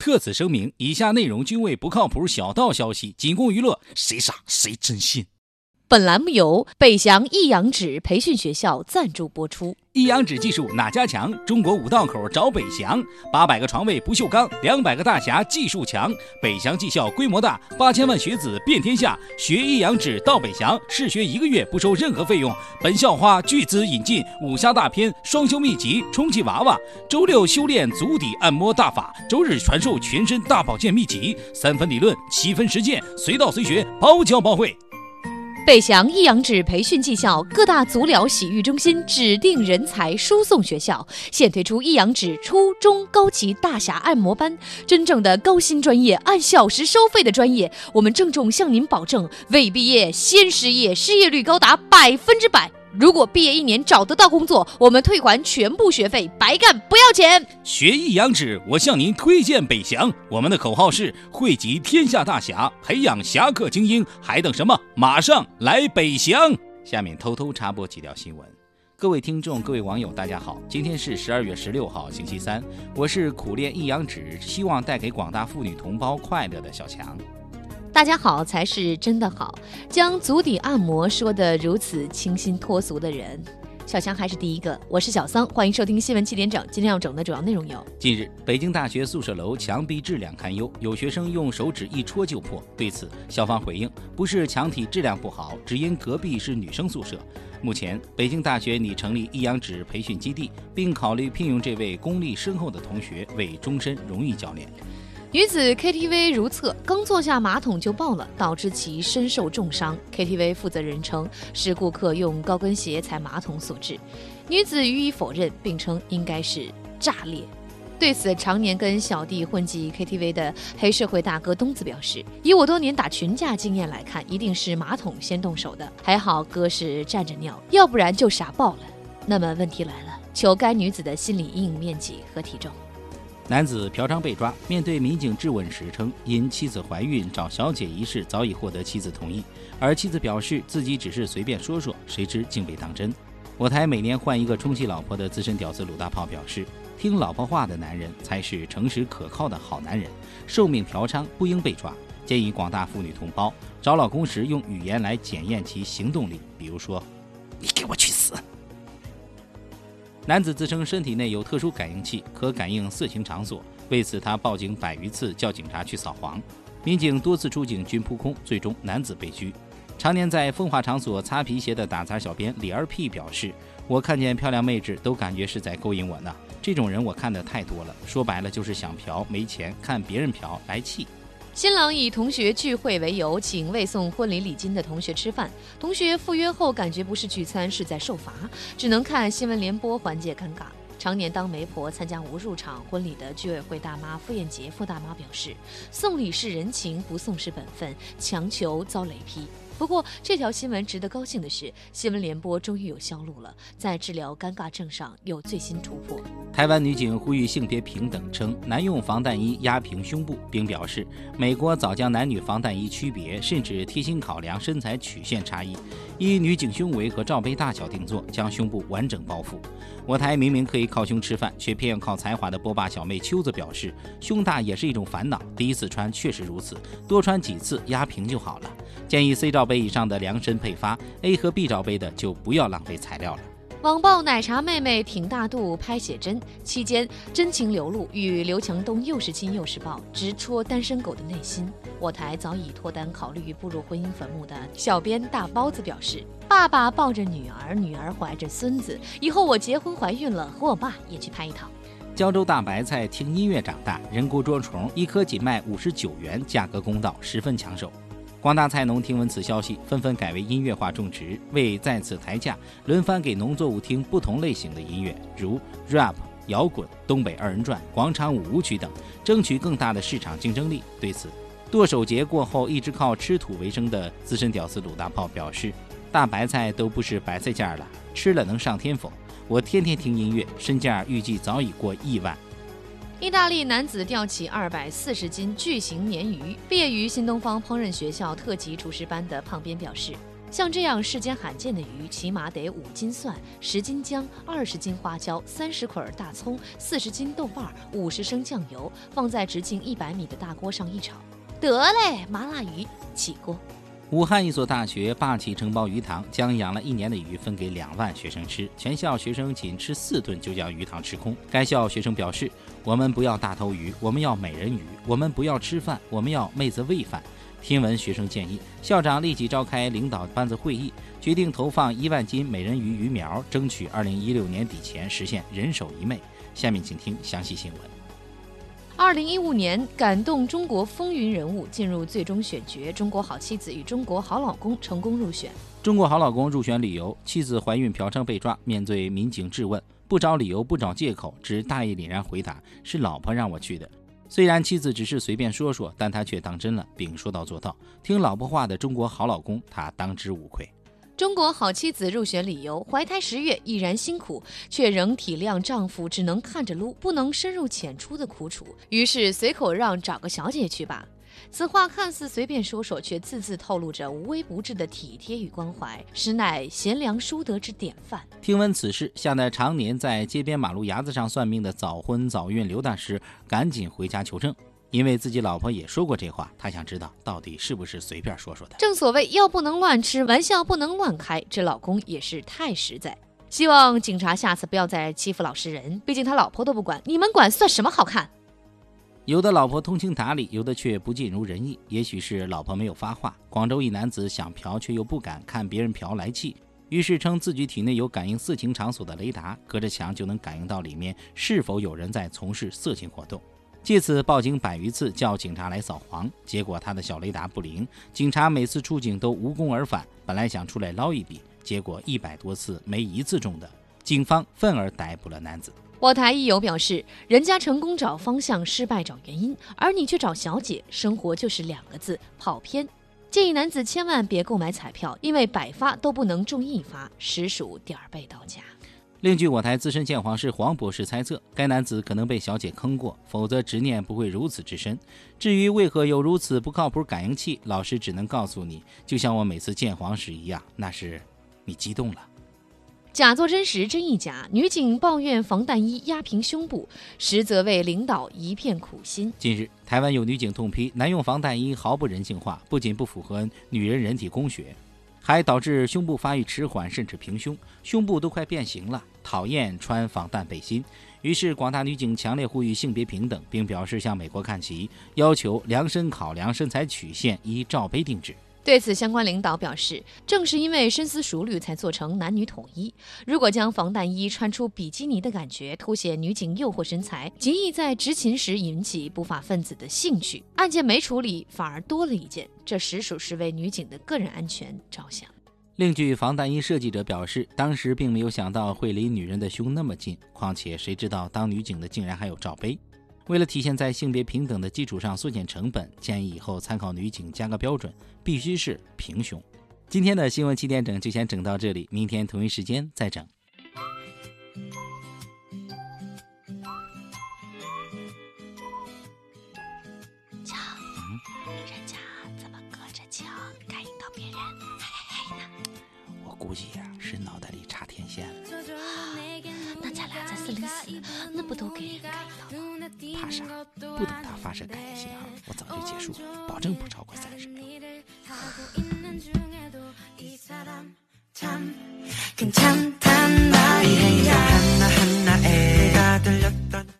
特此声明，以下内容均为不靠谱小道消息，仅供娱乐，谁傻谁真信。本栏目由北翔易阳指培训学校赞助播出。易阳指技术哪家强？中国五道口找北翔，八百个床位不锈钢，两百个大侠技术强。北翔技校规模大，八千万学子遍天下。学易阳指到北翔，试学一个月不收任何费用。本校花巨资引进武侠大片双修秘籍，充气娃娃。周六修炼足底按摩大法，周日传授全身大保健秘籍。三分理论，七分实践，随到随学，包教包会。北翔益阳指培训技校各大足疗洗浴中心指定人才输送学校，现推出益阳指初中高级大侠按摩班，真正的高薪专业，按小时收费的专业。我们郑重向您保证，未毕业先失业，失业率高达百分之百。如果毕业一年找得到工作，我们退还全部学费，白干不要钱。学易阳指，我向您推荐北翔。我们的口号是汇集天下大侠，培养侠客精英，还等什么？马上来北翔！下面偷偷插播几条新闻。各位听众，各位网友，大家好，今天是十二月十六号，星期三。我是苦练易阳指，希望带给广大妇女同胞快乐的小强。大家好才是真的好，将足底按摩说得如此清新脱俗的人，小强还是第一个。我是小桑，欢迎收听新闻七点整。今天要整的主要内容有：近日，北京大学宿舍楼墙壁质量堪忧，有学生用手指一戳就破。对此，校方回应，不是墙体质量不好，只因隔壁是女生宿舍。目前，北京大学拟成立易阳指培训基地，并考虑聘用这位功力深厚的同学为终身荣誉教练。女子 KTV 如厕，刚坐下马桶就爆了，导致其身受重伤。KTV 负责人称是顾客用高跟鞋踩马桶所致，女子予以否认，并称应该是炸裂。对此，常年跟小弟混迹 KTV 的黑社会大哥东子表示：“以我多年打群架经验来看，一定是马桶先动手的。还好哥是站着尿，要不然就傻爆了。”那么问题来了，求该女子的心理阴影面积和体重。男子嫖娼被抓，面对民警质问时称，因妻子怀孕找小姐一事早已获得妻子同意，而妻子表示自己只是随便说说，谁知竟被当真。我台每年换一个充气老婆的资深屌丝鲁大炮表示，听老婆话的男人才是诚实可靠的好男人，受命嫖娼不应被抓。建议广大妇女同胞找老公时用语言来检验其行动力，比如说，你给我去死。男子自称身体内有特殊感应器，可感应色情场所。为此，他报警百余次，叫警察去扫黄。民警多次出警均扑空，最终男子被拘。常年在风化场所擦皮鞋的打杂小编李二 P 表示：“我看见漂亮妹纸都感觉是在勾引我呢。这种人我看的太多了，说白了就是想嫖没钱，看别人嫖来气。”新郎以同学聚会为由，请未送婚礼礼金的同学吃饭。同学赴约后，感觉不是聚餐，是在受罚，只能看新闻联播缓解尴尬。常年当媒婆参加无数场婚礼的居委会大妈傅艳杰傅大妈表示：“ 送礼是人情，不送是本分，强求遭雷劈。”不过，这条新闻值得高兴的是，新闻联播终于有销路了，在治疗尴尬症上有最新突破。台湾女警呼吁性别平等，称男用防弹衣压平胸部，并表示美国早将男女防弹衣区别，甚至贴心考量身材曲线差异，依女警胸围和罩杯大小定做，将胸部完整包覆。我台明明可以靠胸吃饭，却偏要靠才华的波霸小妹秋子表示，胸大也是一种烦恼，第一次穿确实如此，多穿几次压平就好了。建议 C 罩杯以上的量身配发，A 和 B 罩杯的就不要浪费材料了。网曝奶茶妹妹挺大肚拍写真期间真情流露，与刘强东又是亲又是抱，直戳单身狗的内心。我台早已脱单，考虑步入婚姻坟墓的小编大包子表示：“爸爸抱着女儿，女儿怀着孙子，以后我结婚怀孕了，和我爸也去拍一套。”胶州大白菜听音乐长大，人工捉虫一颗仅卖五十九元，价格公道，十分抢手。广大菜农听闻此消息，纷纷改为音乐化种植，为再次抬价，轮番给农作物听不同类型的音乐，如 rap、摇滚、东北二人转、广场舞舞曲等，争取更大的市场竞争力。对此，剁手节过后一直靠吃土为生的资深屌丝鲁大炮表示：“大白菜都不是白菜价了，吃了能上天否？我天天听音乐，身价预计早已过亿万。”意大利男子钓起二百四十斤巨型鲶鱼。毕业于新东方烹饪学校特级厨师班的胖编表示：“像这样世间罕见的鱼，起码得五斤蒜、十斤姜、二十斤花椒、三十捆大葱、四十斤豆瓣、五十升酱油，放在直径一百米的大锅上一炒，得嘞，麻辣鱼起锅。武汉一所大学霸气承包鱼塘，将养了一年的鱼分给两万学生吃，全校学生仅吃四顿就将鱼塘吃空。该校学生表示：“我们不要大头鱼，我们要美人鱼；我们不要吃饭，我们要妹子喂饭。”听闻学生建议，校长立即召开领导班子会议，决定投放一万斤美人鱼鱼苗，争取二零一六年底前实现人手一妹。下面请听详细新闻。二零一五年感动中国风云人物进入最终选角，《中国好妻子》与《中国好老公》成功入选。《中国好老公》入选理由：妻子怀孕嫖娼被抓，面对民警质问，不找理由，不找借口，只大义凛然回答：“是老婆让我去的。”虽然妻子只是随便说说，但他却当真了，并说到做到。听老婆话的中国好老公，他当之无愧。中国好妻子入选理由：怀胎十月已然辛苦，却仍体谅丈夫只能看着撸，不能深入浅出的苦楚，于是随口让找个小姐去吧。此话看似随便说说，却字字透露着无微不至的体贴与关怀，实乃贤良淑德之典范。听闻此事，吓得常年在街边马路牙子上算命的早婚早孕刘大师赶紧回家求证。因为自己老婆也说过这话，他想知道到底是不是随便说说的。正所谓药不能乱吃，玩笑不能乱开，这老公也是太实在。希望警察下次不要再欺负老实人，毕竟他老婆都不管，你们管算什么好看？有的老婆通情达理，有的却不尽如人意。也许是老婆没有发话。广州一男子想嫖却又不敢看别人嫖来气，于是称自己体内有感应色情场所的雷达，隔着墙就能感应到里面是否有人在从事色情活动。借此报警百余次，叫警察来扫黄，结果他的小雷达不灵，警察每次出警都无功而返。本来想出来捞一笔，结果一百多次没一次中的，警方愤而逮捕了男子。我台一友表示，人家成功找方向，失败找原因，而你却找小姐，生活就是两个字：跑偏。建议男子千万别购买彩票，因为百发都不能中一发，实属点儿背到家。另据我台资深鉴黄师黄博士猜测，该男子可能被小姐坑过，否则执念不会如此之深。至于为何有如此不靠谱感应器，老师只能告诉你，就像我每次鉴黄时一样，那是你激动了。假作真实真亦假，女警抱怨防弹衣压平胸部，实则为领导一片苦心。近日，台湾有女警痛批男用防弹衣毫不人性化，不仅不符合女人人体工学。还导致胸部发育迟缓，甚至平胸，胸部都快变形了。讨厌穿防弹背心，于是广大女警强烈呼吁性别平等，并表示向美国看齐，要求量身考量身材曲线，依罩杯定制。对此，相关领导表示，正是因为深思熟虑，才做成男女统一。如果将防弹衣穿出比基尼的感觉，凸显女警诱惑身材，极易在执勤时引起不法分子的兴趣。案件没处理，反而多了一件，这实属是为女警的个人安全着想。另据防弹衣设计者表示，当时并没有想到会离女人的胸那么近，况且谁知道当女警的竟然还有罩杯。为了体现在性别平等的基础上缩减成本，建议以后参考女警加个标准，必须是平胸。今天的新闻七点整就先整到这里，明天同一时间再整。瞧，人家怎么隔着墙感应到别人嘿嘿呢？我估计呀，是脑袋里插天线了。那咱俩在四零四，那不都给人感应？怕啥？不等他发射感应信号，我早就结束了，保证不超过三十秒。